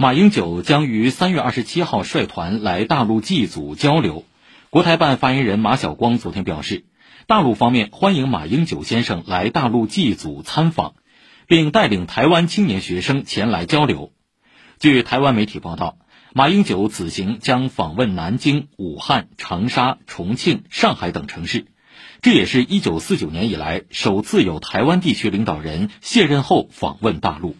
马英九将于三月二十七号率团来大陆祭祖交流。国台办发言人马晓光昨天表示大陆方面欢迎马英九先生来大陆祭祖参访并带领台湾青年学生前来交流。据台湾媒体报道马英九此行将访问南京武汉长沙重庆上海等城市。这也是一九四九年以来首次有台湾地区领导人卸任后访问大陆。